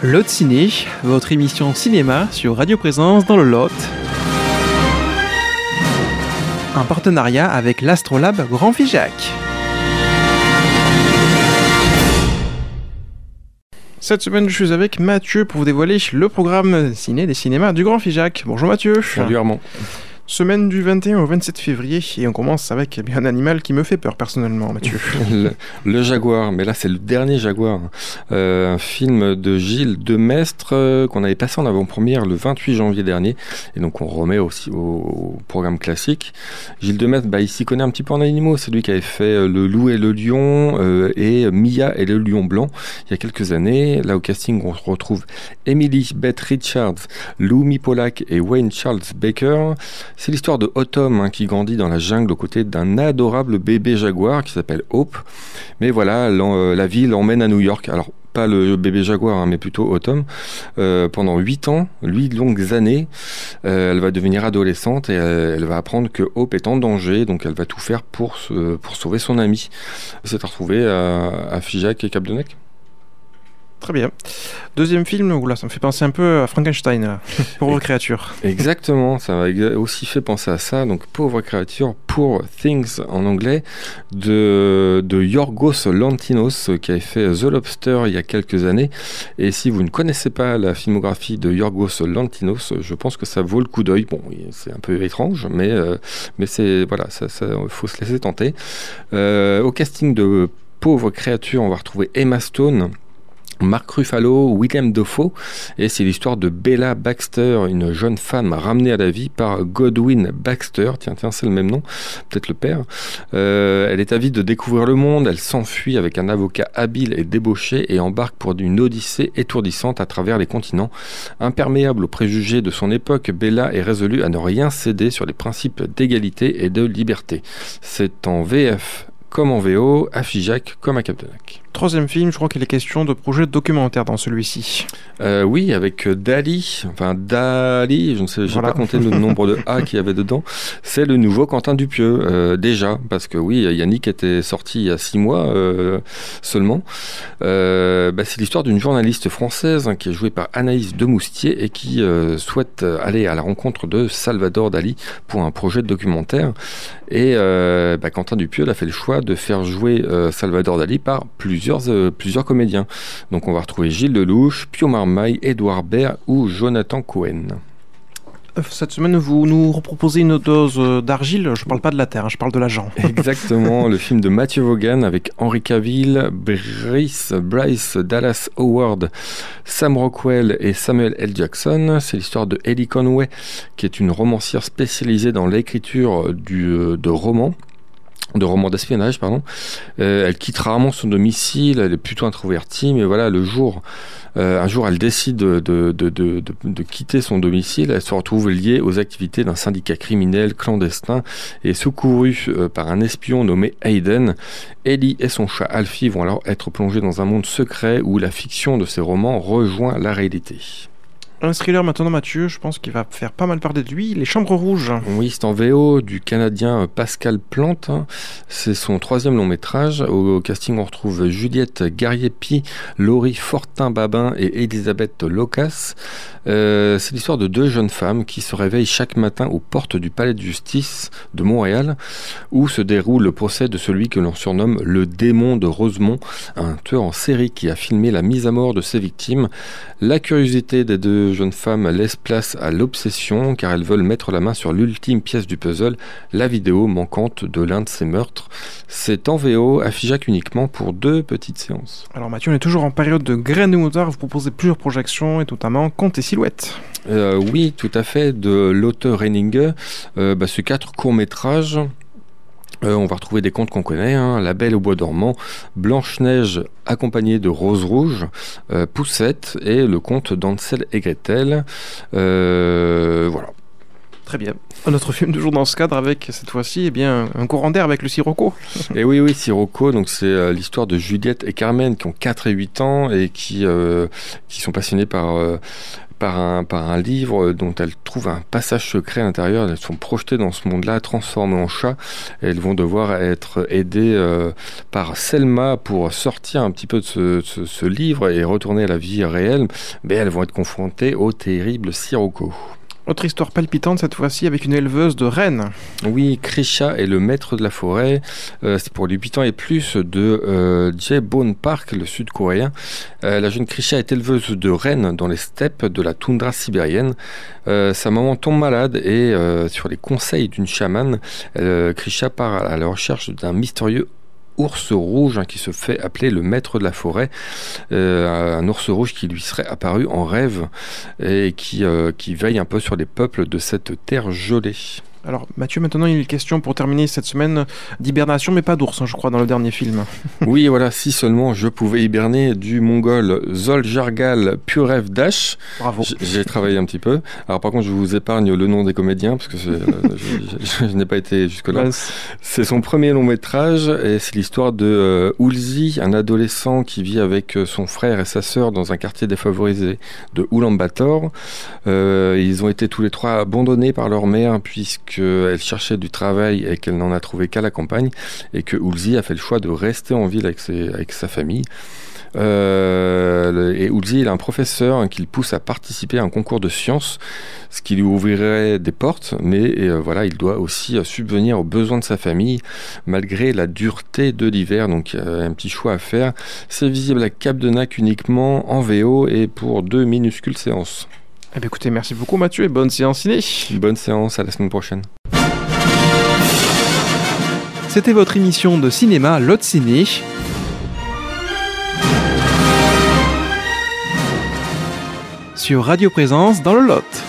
Lot Ciné, votre émission cinéma sur Radio Présence dans le Lot. Un partenariat avec l'Astrolabe Grand Figeac. Cette semaine, je suis avec Mathieu pour vous dévoiler le programme ciné des cinémas du Grand Figeac. Bonjour Mathieu. Salut Armand. Semaine du 21 au 27 février, et on commence avec eh bien, un animal qui me fait peur personnellement, Mathieu. le, Jaguar, mais là c'est le dernier Jaguar. Euh, un film de Gilles Demestre euh, qu'on avait passé en avant-première le 28 janvier dernier, et donc on remet aussi au, programme classique. Gilles Demestre, bah, il s'y connaît un petit peu en animaux, c'est lui qui avait fait euh, Le Loup et le Lion et Mia et le Lion Blanc il y a quelques années. Là au casting, on retrouve Emily Beth Richards, Lou Mipolak et Wayne Charles Baker. C'est l'histoire de Autumn hein, qui grandit dans la jungle aux côtés d'un adorable bébé jaguar qui s'appelle Hope. Mais voilà, euh, la vie l'emmène à New York. Alors, pas le bébé jaguar, hein, mais plutôt Autumn. Euh, pendant 8 ans, 8 longues années, euh, elle va devenir adolescente et elle, va apprendre que Hope est en danger, donc elle va tout faire pour, sauver son ami. C'est à retrouver à, à et Cap de Très bien. Deuxième film, oula, ça me fait penser un peu à Frankenstein, Pauvre créature. Exactement, ça m'a aussi fait penser à ça. Donc, Pauvre créature, Poor Things en anglais, de, de Yorgos Lantinos, qui avait fait The Lobster il y a quelques années. Et si vous ne connaissez pas la filmographie de Yorgos Lantinos, je pense que ça vaut le coup d'œil. Bon, c'est un peu étrange, mais, euh, mais c'est voilà, ça, ça, faut se laisser tenter. Euh, au casting de Pauvre créature, on va retrouver Emma Stone. Mark Ruffalo, William Dafoe, et c'est l'histoire de Bella Baxter, une jeune femme ramenée à la vie par Godwin Baxter, tiens, tiens, c'est le même nom, peut-être le père. Euh, elle est avide de découvrir le monde, elle s'enfuit avec un avocat habile et débauché et embarque pour une odyssée étourdissante à travers les continents. Imperméable aux préjugés de son époque, Bella est résolue à ne rien céder sur les principes d'égalité et de liberté. C'est en VF comme en VO, à Figeac comme à Capdenac. Troisième film, je crois qu'il est question de projet documentaire dans celui-ci. Euh, oui, avec Dali, enfin Dali, je ne sais, j'ai pas compté le nombre de A qu'il y avait dedans. C'est le nouveau Quentin Dupieux, euh, déjà, parce que oui, Yannick était sorti il y a six mois euh, seulement. Bah, c'est l'histoire d'une journaliste française hein, qui est jouée par Anaïs Demoustier et qui souhaite aller à la rencontre de Salvador Dali pour un projet de documentaire. Et bah, Quentin Dupieux a fait le choix de faire jouer Salvador Dali par plusieurs euh, plusieurs, comédiens. Donc on va retrouver Gilles Lelouch, Pio Marmaille, Édouard Baird ou Jonathan Cohen. Euh, cette semaine, vous nous reproposez une dose euh, d'argile. Je ne parle pas de la terre, hein, je parle de l'argent. Exactement, le film de Matthew Vaughan avec Henry Cavill, Bryce, Bryce Dallas Howard, Sam Rockwell et Samuel L. Jackson. C'est l'histoire de Ellie Conway, qui est une romancière spécialisée dans l'écriture de romans de roman d'espionnage, pardon. Euh, elle quitte rarement son domicile, elle est plutôt introvertie, mais voilà, le jour, euh, un jour, elle décide de, quitter son domicile, elle se retrouve liée aux activités d'un syndicat criminel clandestin et secourue euh, par un espion nommé Hayden. Ellie et son chat Alfie vont alors être plongés dans un monde secret où la fiction de ces romans rejoint la réalité. Un thriller maintenant, Mathieu, je pense qu'il va faire pas mal parler de lui, Les Chambres Rouges. Oui, c'est en VO du Canadien Pascal Plante. C'est son troisième long métrage. Au, casting, on retrouve Juliette Garriépi, Laurie Fortin-Babin et Elisabeth Locas. Euh, c'est l'histoire de deux jeunes femmes qui se réveillent chaque matin aux portes du palais de justice de Montréal, où se déroule le procès de celui que l'on surnomme le démon de Rosemont, un tueur en série qui a filmé la mise à mort de ses victimes. La curiosité des deux jeunes femmes laissent place à l'obsession car elles veulent mettre la main sur l'ultime pièce du puzzle, la vidéo manquante de l'un de ces meurtres. C'est en VO, à uniquement pour deux petites séances. Alors Mathieu, on est toujours en période de graines de motard, vous proposez plusieurs projections et notamment Contes et Silhouettes. Euh, oui, tout à fait, de l'auteur Renninger. Euh, bah, ce quatre courts-métrages euh, on va retrouver des contes qu'on connaît, hein, La Belle au Bois dormant, Blanche-Neige accompagnée de Rose Rouge, euh, Poussette et le conte d'Ansel et Gretel. Euh, voilà. Très bien. Un autre film toujours dans ce cadre avec cette fois-ci eh bien un courant d'air avec le Sirocco. et oui oui Sirocco donc c'est l'histoire de Juliette et Carmen qui ont 4 et 8 ans et qui qui sont passionnés par par un, livre dont elles trouvent un passage secret à l'intérieur. Elles sont projetées dans ce monde-là, transformées en chats. Et elles vont devoir être aidées euh, par Selma pour sortir un petit peu de ce, ce, livre et retourner à la vie réelle. Mais elles vont être confrontées au terrible Sirocco. Autre histoire palpitante cette fois-ci avec une éleveuse de rennes. Oui, Krisha est le maître de la forêt. Euh, c'est pour les 8 ans et plus de euh, Jaebon Park, le sud-coréen. Euh, la jeune Krisha est éleveuse de rennes dans les steppes de la toundra sibérienne. sa maman tombe malade et sur les conseils d'une chamane, Krisha part à la recherche d'un mystérieux ours rouge hein, qui se fait appeler le maître de la forêt, euh, un ours rouge qui lui serait apparu en rêve et qui, euh, qui veille un peu sur les peuples de cette terre gelée. Alors Mathieu, maintenant il est question pour terminer cette semaine d'hibernation, mais pas d'ours, hein, je crois, dans le dernier film. oui, voilà, si seulement je pouvais hiberner du mongol Zoljargal Purev Dash. Bravo. J'ai travaillé un petit peu. Alors par contre, je vous épargne le nom des comédiens, parce que euh, je, n'ai pas été jusque-là. C'est son premier long métrage, et c'est l'histoire de euh, un adolescent qui vit avec euh, son frère et sa sœur dans un quartier défavorisé de Ulaanbaatar. Euh, ils ont été tous les trois abandonnés par leur mère, puisque qu'elle cherchait du travail et qu'elle n'en a trouvé qu'à la campagne, et que Oulzi a fait le choix de rester en ville avec, sa famille. Euh, et Oulzi, il a un professeur qui le pousse à participer à un concours de sciences, ce qui lui ouvrirait des portes, mais euh, voilà, il doit aussi subvenir aux besoins de sa famille, malgré la dureté de l'hiver. Donc, un petit choix à faire. C'est visible à Cap de Nac uniquement en VO et pour deux minuscules séances. Eh écoutez, merci beaucoup Mathieu et bonne séance ciné. Bonne séance, à la semaine prochaine. C'était votre émission de cinéma Lot Ciné. Sur Radio Présence dans le Lot.